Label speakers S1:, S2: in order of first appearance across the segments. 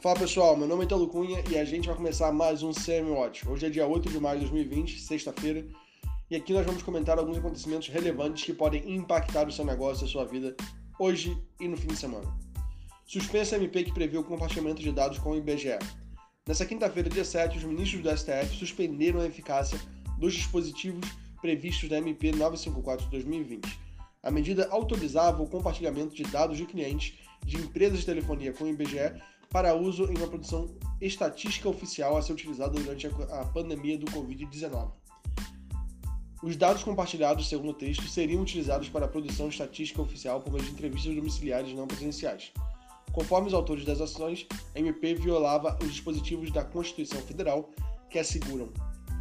S1: Fala pessoal, meu nome é Italo Cunha e a gente vai começar mais um CM Watch. Hoje é dia 8 de maio de 2020, sexta-feira, e aqui nós vamos comentar alguns acontecimentos relevantes que podem impactar o seu negócio e a sua vida hoje e no fim de semana. Suspensa MP que prevê o compartilhamento de dados com o IBGE. Nessa quinta-feira, dia 7, os ministros do STF suspenderam a eficácia dos dispositivos previstos da MP 954 de 2020. A medida autorizava o compartilhamento de dados de clientes de empresas de telefonia com o IBGE para uso em uma produção estatística oficial a ser utilizada durante a pandemia do Covid-19. Os dados compartilhados, segundo o texto, seriam utilizados para a produção estatística oficial por meio de entrevistas domiciliares não presenciais. Conforme os autores das ações, a MP violava os dispositivos da Constituição Federal que asseguram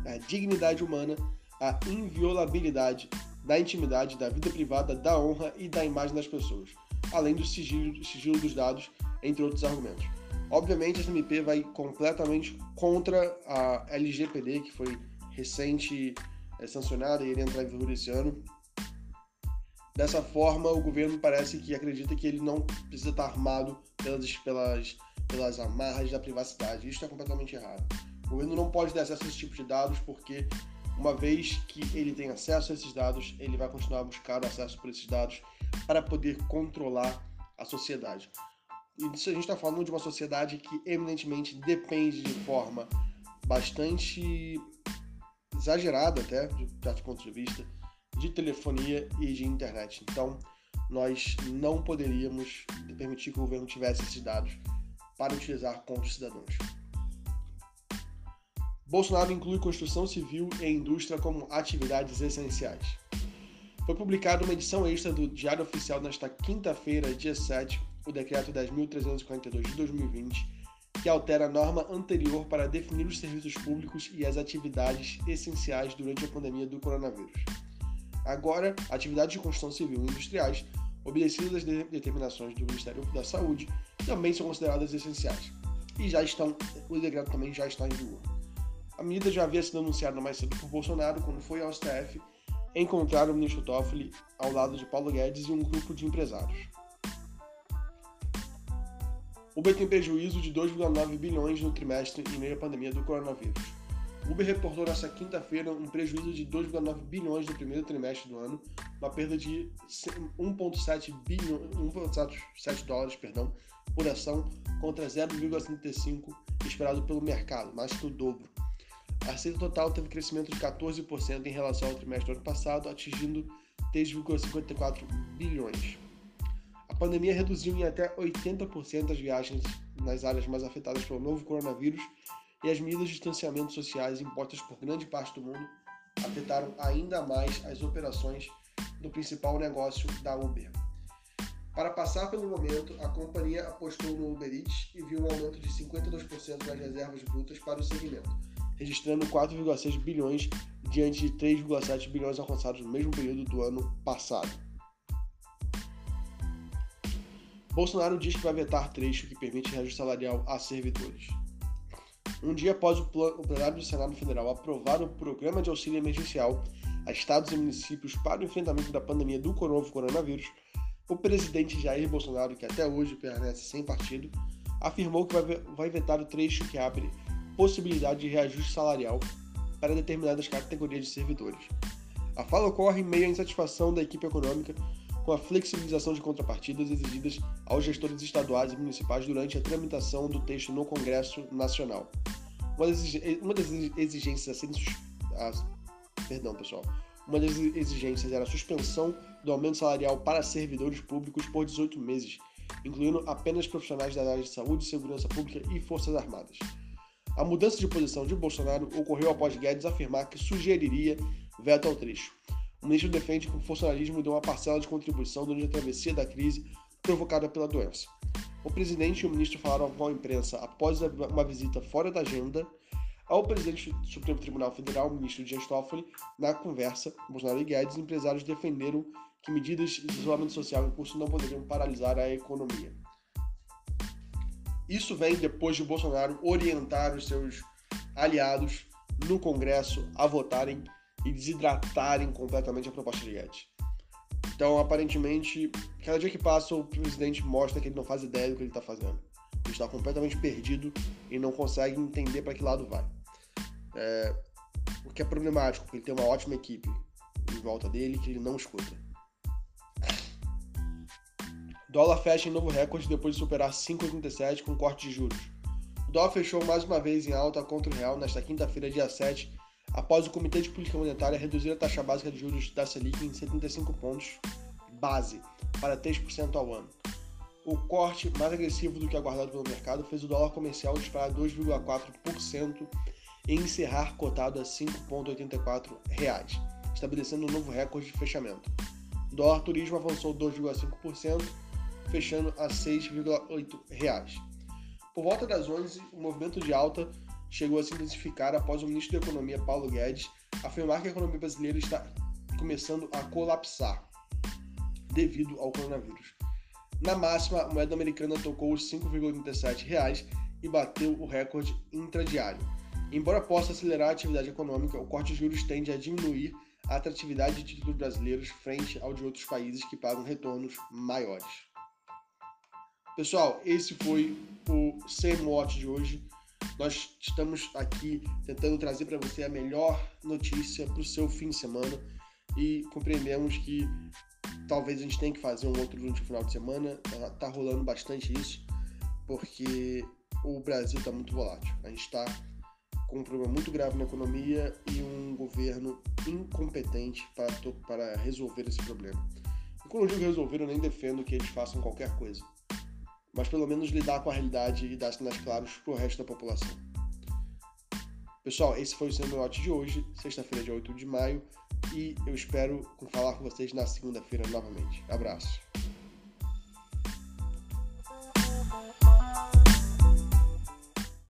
S1: a dignidade humana, a inviolabilidade da intimidade, da vida privada, da honra e da imagem das pessoas, além do sigilo, sigilo dos dados, entre outros argumentos. Obviamente, essa MP vai completamente contra a LGPD, que foi recente é, sancionada e iria entrar em vigor esse ano. Dessa forma, o governo parece que acredita que ele não precisa estar armado pelas, pelas, pelas amarras da privacidade. Isso é completamente errado. O governo não pode ter acesso a esse tipo de dados porque, uma vez que ele tem acesso a esses dados, ele vai continuar a buscar acesso por esses dados para poder controlar a sociedade. Isso a gente está falando de uma sociedade que eminentemente depende de forma bastante exagerada até, de certo ponto de vista, de telefonia e de internet. Então, nós não poderíamos permitir que o governo tivesse esses dados para utilizar contra os cidadãos. Bolsonaro inclui construção civil e indústria como atividades essenciais. Foi publicada uma edição extra do Diário Oficial nesta quinta-feira, dia 7, o Decreto 10.342 de 2020, que altera a norma anterior para definir os serviços públicos e as atividades essenciais durante a pandemia do coronavírus. Agora, atividades de construção civil e industriais, obedecidas às determinações do Ministério da Saúde, também são consideradas essenciais. E já estão, o decreto também já está em vigor. A medida já havia sido anunciada mais cedo por Bolsonaro, quando foi ao STF encontrar o ministro Toffoli ao lado de Paulo Guedes e um grupo de empresários. Uber tem prejuízo de 2,9 bilhões no trimestre em meio à pandemia do coronavírus. Uber reportou nesta quinta-feira um prejuízo de 2,9 bilhões no primeiro trimestre do ano, uma perda de 1,7 1,7 dólares, perdão, por ação contra 0,35 esperado pelo mercado, mais que o dobro. A receita total teve crescimento de 14% em relação ao trimestre do ano passado, atingindo 3,54 bilhões. A pandemia reduziu em até 80% as viagens nas áreas mais afetadas pelo novo coronavírus e as medidas de distanciamento sociais impostas por grande parte do mundo afetaram ainda mais as operações do principal negócio da Uber. Para passar pelo momento, a companhia apostou no Uber Eats e viu um aumento de 52% nas reservas brutas para o segmento, registrando 4,6 bilhões diante de 3,7 bilhões alcançados no mesmo período do ano passado. Bolsonaro diz que vai vetar trecho que permite reajuste salarial a servidores. Um dia após o plenário do Senado Federal aprovar o programa de auxílio emergencial a estados e municípios para o enfrentamento da pandemia do novo coronavírus, o presidente Jair Bolsonaro, que até hoje permanece sem partido, afirmou que vai vetar o trecho que abre possibilidade de reajuste salarial para determinadas categorias de servidores. A fala ocorre em meio à insatisfação da equipe econômica com a flexibilização de contrapartidas exigidas aos gestores estaduais e municipais durante a tramitação do texto no Congresso Nacional. Uma das, exigências a serem perdão, pessoal. Uma das exigências era a suspensão do aumento salarial para servidores públicos por 18 meses, incluindo apenas profissionais da área de saúde, segurança pública e forças armadas. A mudança de posição de Bolsonaro ocorreu após Guedes afirmar que sugeriria veto ao trecho. O ministro defende que o funcionalismo deu uma parcela de contribuição durante a travessia da crise provocada pela doença. O presidente e o ministro falaram com a imprensa após uma visita fora da agenda ao presidente do Supremo Tribunal Federal, o ministro Dias Toffoli. Na conversa, Bolsonaro e Guedes, empresários defenderam que medidas de isolamento social em curso não poderiam paralisar a economia. Isso vem depois de Bolsonaro orientar os seus aliados no Congresso a votarem e desidratarem completamente a proposta de Guedes. Então, aparentemente, cada dia que passa, o presidente mostra que ele não faz ideia do que ele está fazendo. está completamente perdido e não consegue entender para que lado vai. É, o que é problemático, porque ele tem uma ótima equipe em volta dele que ele não escuta. Dólar fecha em novo recorde depois de superar 5,87 com corte de juros. O dólar fechou mais uma vez em alta contra o real nesta quinta-feira, dia 7, após o Comitê de Política Monetária reduzir a taxa básica de juros da Selic em 75 pontos base para 3% ao ano. O corte mais agressivo do que aguardado pelo mercado fez o dólar comercial disparar 2,4% e encerrar cotado a R$ 5,84, estabelecendo um novo recorde de fechamento. O dólar turismo avançou 2,5%, fechando a R$ 6,8. Por volta das 11, o movimento de alta chegou a se intensificar após o ministro da Economia, Paulo Guedes, afirmar que a economia brasileira está começando a colapsar devido ao coronavírus. Na máxima, a moeda americana tocou os R$ 5,87 e bateu o recorde intradiário. Embora possa acelerar a atividade econômica, o corte de juros tende a diminuir a atratividade de títulos brasileiros frente ao de outros países que pagam retornos maiores. Pessoal, esse foi o Same Watch de hoje. Nós estamos aqui tentando trazer para você a melhor notícia para o seu fim de semana e compreendemos que talvez a gente tenha que fazer um outro durante o final de semana. Tá, tá rolando bastante isso, porque o Brasil está muito volátil. A gente está com um problema muito grave na economia e um governo incompetente para, para resolver esse problema. E quando eu digo resolver, eu nem defendo que eles façam qualquer coisa mas pelo menos lidar com a realidade e dar sinais claros para o resto da população. Pessoal, esse foi o Seminote de hoje, sexta-feira, dia 8 de maio, e eu espero falar com vocês na segunda-feira novamente. Abraço.